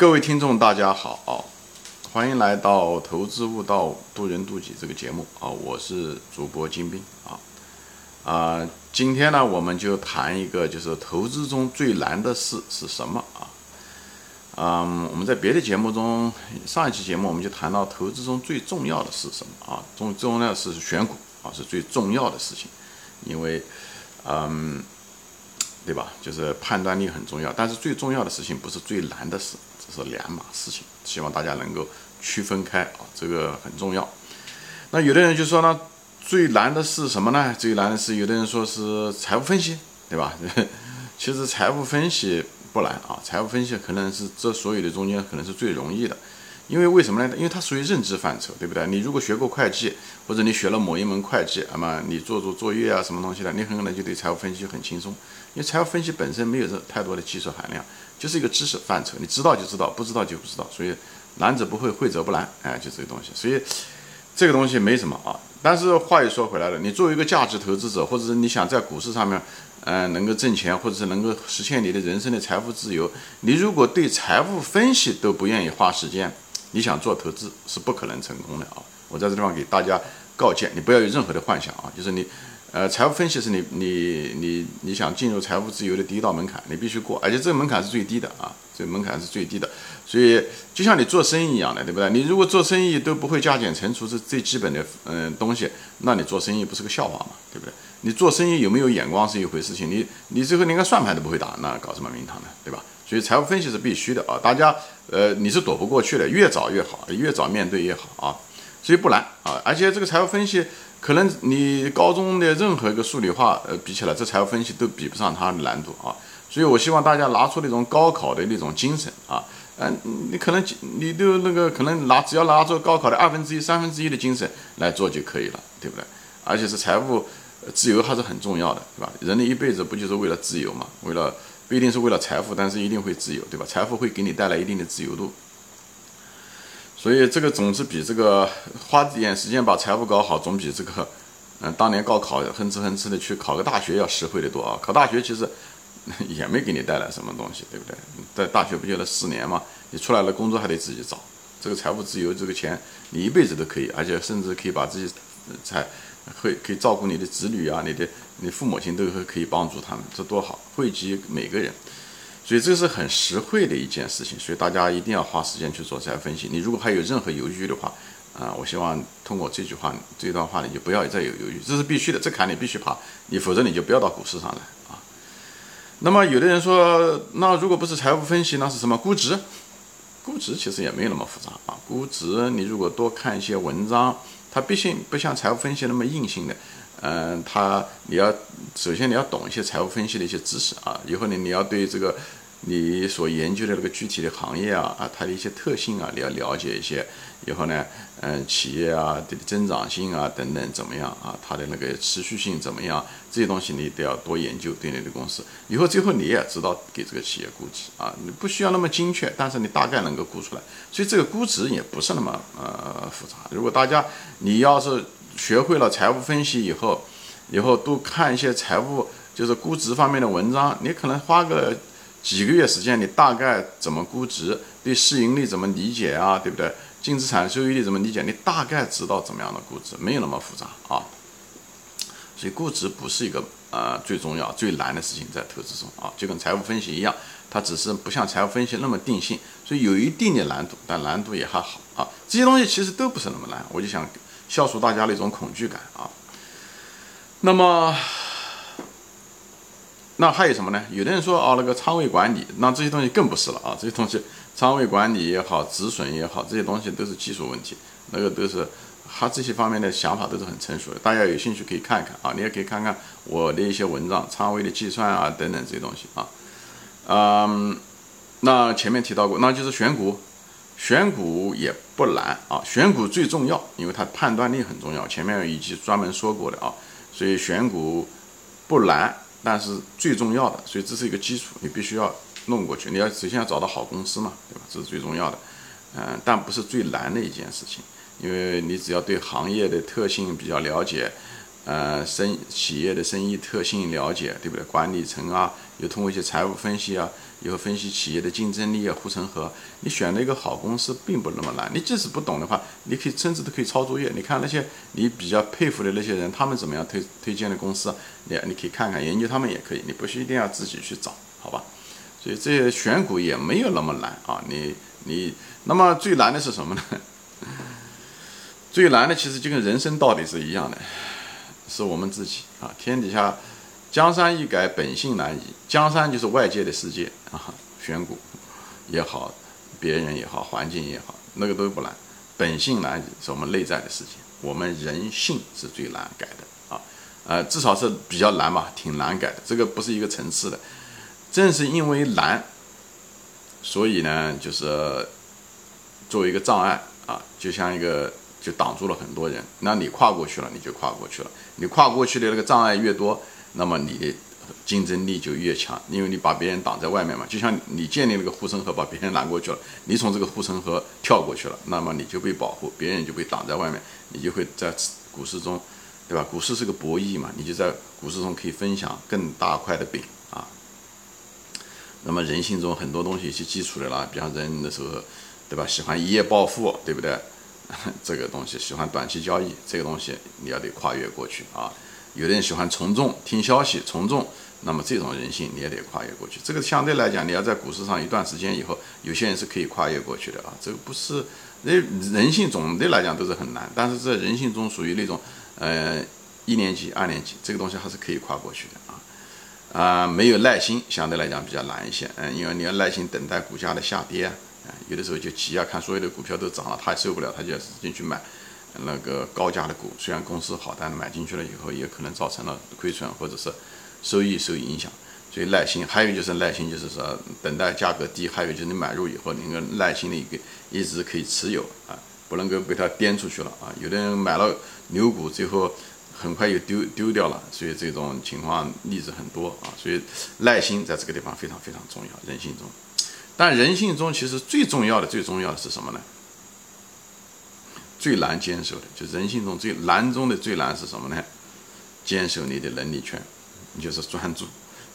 各位听众，大家好，欢迎来到《投资悟道，渡人渡己》这个节目啊，我是主播金兵啊啊，今天呢，我们就谈一个，就是投资中最难的事是什么啊？嗯，我们在别的节目中，上一期节目我们就谈到投资中最重要的是什么啊？重重要的是选股啊，是最重要的事情，因为嗯。对吧？就是判断力很重要，但是最重要的事情不是最难的事，这是两码事情。希望大家能够区分开啊，这个很重要。那有的人就说呢，最难的是什么呢？最难的是有的人说是财务分析，对吧？其实财务分析不难啊，财务分析可能是这所有的中间可能是最容易的。因为为什么呢？因为它属于认知范畴，对不对？你如果学过会计，或者你学了某一门会计，那么你做做作业啊，什么东西的，你很可能就对财务分析很轻松。因为财务分析本身没有这太多的技术含量，就是一个知识范畴，你知道就知道，不知道就不知道。所以难者不会，会者不难，哎，就这个东西。所以这个东西没什么啊。但是话又说回来了，你作为一个价值投资者，或者是你想在股市上面，嗯，能够挣钱，或者是能够实现你的人生的财富自由，你如果对财务分析都不愿意花时间，你想做投资是不可能成功的啊！我在这地方给大家告诫，你不要有任何的幻想啊！就是你，呃，财务分析是你你你你想进入财务自由的第一道门槛，你必须过，而且这个门槛是最低的啊，这个门槛是最低的。所以就像你做生意一样的，对不对？你如果做生意都不会加减乘除是最基本的嗯东西，那你做生意不是个笑话嘛，对不对？你做生意有没有眼光是一回事情，你你最后连个算盘都不会打，那搞什么名堂呢？对吧？所以财务分析是必须的啊，大家呃你是躲不过去的，越早越好，越早面对越好啊，所以不难啊，而且这个财务分析可能你高中的任何一个数理化呃比起来，这财务分析都比不上它的难度啊，所以我希望大家拿出那种高考的那种精神啊，嗯，你可能你都那个可能拿只要拿出高考的二分之一、三分之一的精神来做就可以了，对不对？而且是财务自由还是很重要的，对吧？人的一辈子不就是为了自由嘛，为了。不一定是为了财富，但是一定会自由，对吧？财富会给你带来一定的自由度，所以这个总是比这个花点时间把财富搞好，总比这个，嗯，当年高考哼哧哼哧的去考个大学要实惠的多啊！考大学其实 也没给你带来什么东西，对不对？在大学不就那四年嘛？你出来了工作还得自己找，这个财富自由，这个钱你一辈子都可以，而且甚至可以把自己才。会可以照顾你的子女啊，你的你父母亲都会可以帮助他们，这多好，惠及每个人，所以这是很实惠的一件事情，所以大家一定要花时间去做财务分析。你如果还有任何犹豫的话，啊，我希望通过这句话这段话，你就不要再有犹豫，这是必须的，这坎你必须爬，你否则你就不要到股市上来啊。那么有的人说，那如果不是财务分析，那是什么？估值？估值其实也没有那么复杂啊，估值你如果多看一些文章。它毕竟不像财务分析那么硬性的，嗯，它你要首先你要懂一些财务分析的一些知识啊，以后呢你要对这个你所研究的那个具体的行业啊啊它的一些特性啊你要了解一些，以后呢，嗯，企业啊的增长性啊等等怎么样啊，它的那个持续性怎么样，这些东西你都要多研究对你的公司，以后最后你也知道给这个企业估值啊，你不需要那么精确，但是你大概能够估出来，所以这个估值也不是那么呃复杂，如果大家。你要是学会了财务分析以后，以后多看一些财务就是估值方面的文章，你可能花个几个月时间，你大概怎么估值，对市盈率怎么理解啊，对不对？净资产收益率怎么理解？你大概知道怎么样的估值，没有那么复杂啊。所以估值不是一个呃最重要、最难的事情，在投资中啊，就跟财务分析一样，它只是不像财务分析那么定性，所以有一定的难度，但难度也还好啊。这些东西其实都不是那么难，我就想。消除大家的一种恐惧感啊。那么，那还有什么呢？有的人说啊，那个仓位管理，那这些东西更不是了啊。这些东西，仓位管理也好，止损也好，这些东西都是技术问题，那个都是他这些方面的想法都是很成熟的。大家有兴趣可以看一看啊，你也可以看看我的一些文章，仓位的计算啊等等这些东西啊。嗯，那前面提到过，那就是选股。选股也不难啊，选股最重要，因为它判断力很重要。前面已经专门说过的啊，所以选股不难，但是最重要的，所以这是一个基础，你必须要弄过去。你要首先要找到好公司嘛，对吧？这是最重要的，嗯，但不是最难的一件事情，因为你只要对行业的特性比较了解，呃，生企业的生意特性了解，对不对？管理层啊，又通过一些财务分析啊，以后分析企业的竞争力啊、护城河，你选了一个好公司并不那么难。你即使不懂的话，你可以甚至都可以抄作业。你看那些你比较佩服的那些人，他们怎么样推推荐的公司，你你可以看看研究他们也可以，你不是一定要自己去找，好吧？所以这些选股也没有那么难啊。你你那么最难的是什么呢？最难的其实就跟人生道理是一样的，是我们自己啊。天底下。江山易改，本性难移。江山就是外界的世界啊，选股也好，别人也好，环境也好，那个都不难。本性难移是我们内在的事情，我们人性是最难改的啊，呃，至少是比较难吧，挺难改的。这个不是一个层次的。正是因为难，所以呢，就是作为一个障碍啊，就像一个就挡住了很多人。那你跨过去了，你就跨过去了。你跨过去的那个障碍越多。那么你的竞争力就越强，因为你把别人挡在外面嘛。就像你建立了个护城河，把别人拦过去了，你从这个护城河跳过去了，那么你就被保护，别人就被挡在外面，你就会在股市中，对吧？股市是个博弈嘛，你就在股市中可以分享更大块的饼啊。那么人性中很多东西是基础的啦，比方人的时候，对吧？喜欢一夜暴富，对不对？这个东西喜欢短期交易，这个东西你要得跨越过去啊。有的人喜欢从众，听消息从众，那么这种人性你也得跨越过去。这个相对来讲，你要在股市上一段时间以后，有些人是可以跨越过去的啊。这个不是人人性总的来讲都是很难，但是在人性中属于那种呃一年级、二年级，这个东西还是可以跨过去的啊。啊，没有耐心，相对来讲比较难一些。嗯，因为你要耐心等待股价的下跌啊，有的时候就急啊，看所有的股票都涨了，他也受不了，他就要使劲去买。那个高价的股，虽然公司好，但买进去了以后也可能造成了亏损，或者是收益受影响。所以耐心，还有就是耐心，就是说等待价格低，还有就是你买入以后，你个耐心的一个一直可以持有啊，不能够被它颠出去了啊。有的人买了牛股，最后很快又丢丢掉了，所以这种情况例子很多啊。所以耐心在这个地方非常非常重要，人性中。但人性中其实最重要的、最重要的是什么呢？最难坚守的，就人性中最难中的最难是什么呢？坚守你的能力圈，你就是专注，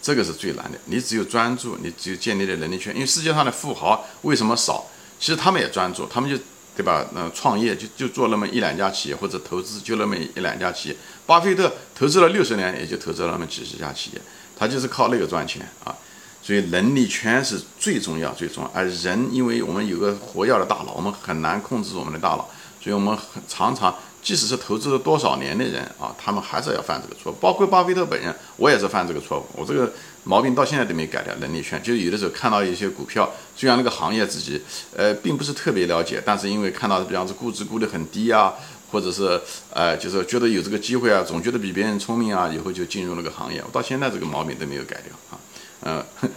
这个是最难的。你只有专注，你只有建立的能力圈。因为世界上的富豪为什么少？其实他们也专注，他们就对吧？嗯，创业就就做那么一两家企业，或者投资就那么一两家企业。巴菲特投资了六十年，也就投资了那么几十家企业，他就是靠那个赚钱啊。所以能力圈是最重要、最重要。而人，因为我们有个活跃的大脑，我们很难控制我们的大脑。所以，我们很常常，即使是投资了多少年的人啊，他们还是要犯这个错。包括巴菲特本人，我也是犯这个错误。我这个毛病到现在都没改掉。能力圈，就是有的时候看到一些股票，虽然那个行业自己呃并不是特别了解，但是因为看到比方说估值估得很低啊，或者是呃就是觉得有这个机会啊，总觉得比别人聪明啊，以后就进入那个行业。我到现在这个毛病都没有改掉啊，嗯。呃，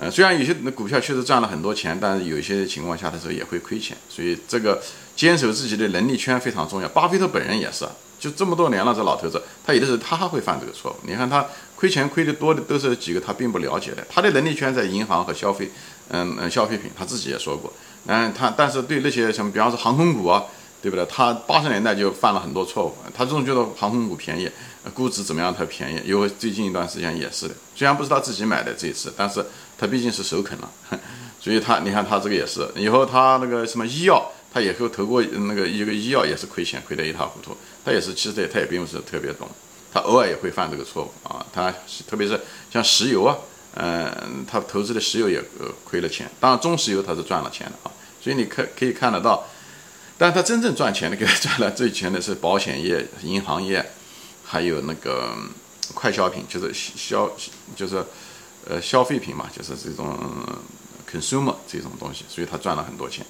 呃虽然有些那股票确实赚了很多钱，但是有些情况下的时候也会亏钱，所以这个坚守自己的能力圈非常重要。巴菲特本人也是，就这么多年了，这老头子，他有的时候他还会犯这个错误。你看他亏钱亏的多的都是几个他并不了解的，他的能力圈在银行和消费，嗯嗯，消费品，他自己也说过，嗯，他但是对那些什么，比方说航空股啊。对不对？他八十年代就犯了很多错误，他总觉得航空股便宜，估值怎么样？他便宜。因为最近一段时间也是的，虽然不是他自己买的这一次，但是他毕竟是首肯了，所以他你看他这个也是。以后他那个什么医药，他以后投过那个一个医药也是亏钱，亏得一塌糊涂。他也是，其实他也并不是特别懂，他偶尔也会犯这个错误啊。他特别是像石油啊，嗯，他投资的石油也呃亏了钱，当然中石油他是赚了钱的啊。所以你可可以看得到。但他真正赚钱的，给他赚了最钱的是保险业、银行业，还有那个快消品，就是消，就是呃消费品嘛，就是这种 consumer 这种东西，所以他赚了很多钱。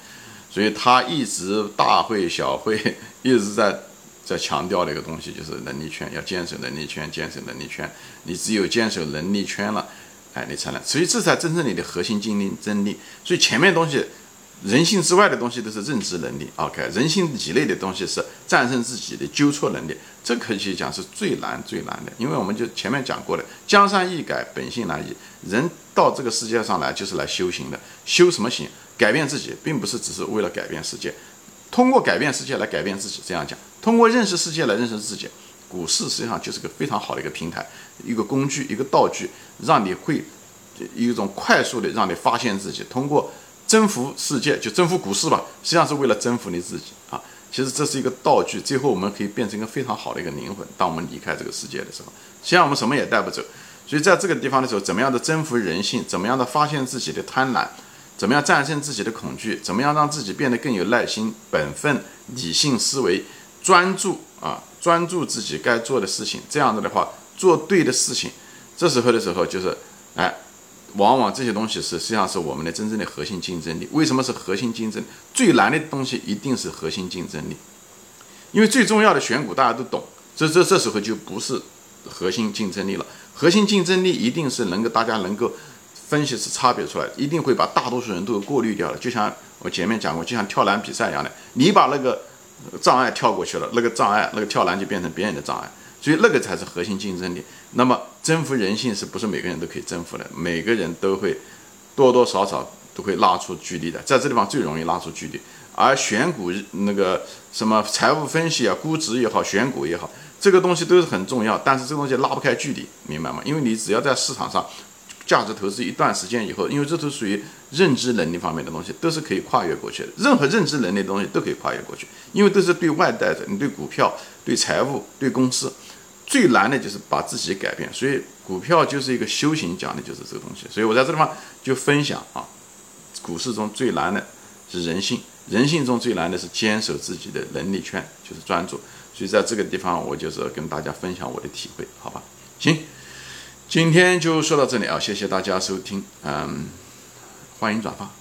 所以他一直大会小会 一直在在强调的一个东西，就是能力圈要坚守能力圈，坚守能力圈。你只有坚守能力圈了，哎，你才能。所以这才真正你的核心竞争力。所以前面东西。人性之外的东西都是认知能力，OK，人性以内的东西是战胜自己的纠错能力，这可以讲是最难最难的，因为我们就前面讲过的，江山易改，本性难移。人到这个世界上来就是来修行的，修什么行？改变自己，并不是只是为了改变世界，通过改变世界来改变自己。这样讲，通过认识世界来认识自己。股市实际上就是个非常好的一个平台，一个工具，一个道具，让你会有一种快速的让你发现自己，通过征服世界，就征服股市吧，实际上是为了征服你自己啊。其实这是一个道具，最后我们可以变成一个非常好的一个灵魂。当我们离开这个世界的时候，实际上我们什么也带不走。所以在这个地方的时候，怎么样的征服人性？怎么样的发现自己的贪婪？怎么样战胜自己的恐惧？怎么样让自己变得更有耐心、本分、理性思维、专注啊？专注自己该做的事情，这样子的话，做对的事情。这时候的时候，就是哎，往往这些东西是实际上是我们的真正的核心竞争力。为什么是核心竞争？最难的东西一定是核心竞争力，因为最重要的选股大家都懂，这这这时候就不是核心竞争力了。核心竞争力一定是能够大家能够分析是差别出来，一定会把大多数人都过滤掉了。就像我前面讲过，就像跳栏比赛一样的，你把那个障碍跳过去了，那个障碍那个跳栏就变成别人的障碍，所以那个才是核心竞争力。那么征服人性是不是每个人都可以征服的？每个人都会多多少少都会拉出距离的，在这地方最容易拉出距离。而选股那个什么财务分析啊、估值也好、选股也好。这个东西都是很重要，但是这个东西拉不开距离，明白吗？因为你只要在市场上价值投资一段时间以后，因为这都属于认知能力方面的东西，都是可以跨越过去的。任何认知能力的东西都可以跨越过去，因为都是对外在的。你对股票、对财务、对公司，最难的就是把自己改变。所以股票就是一个修行，讲的就是这个东西。所以我在这地方就分享啊，股市中最难的是人性，人性中最难的是坚守自己的能力圈，就是专注。所以在这个地方，我就是跟大家分享我的体会，好吧？行，今天就说到这里啊，谢谢大家收听，嗯，欢迎转发。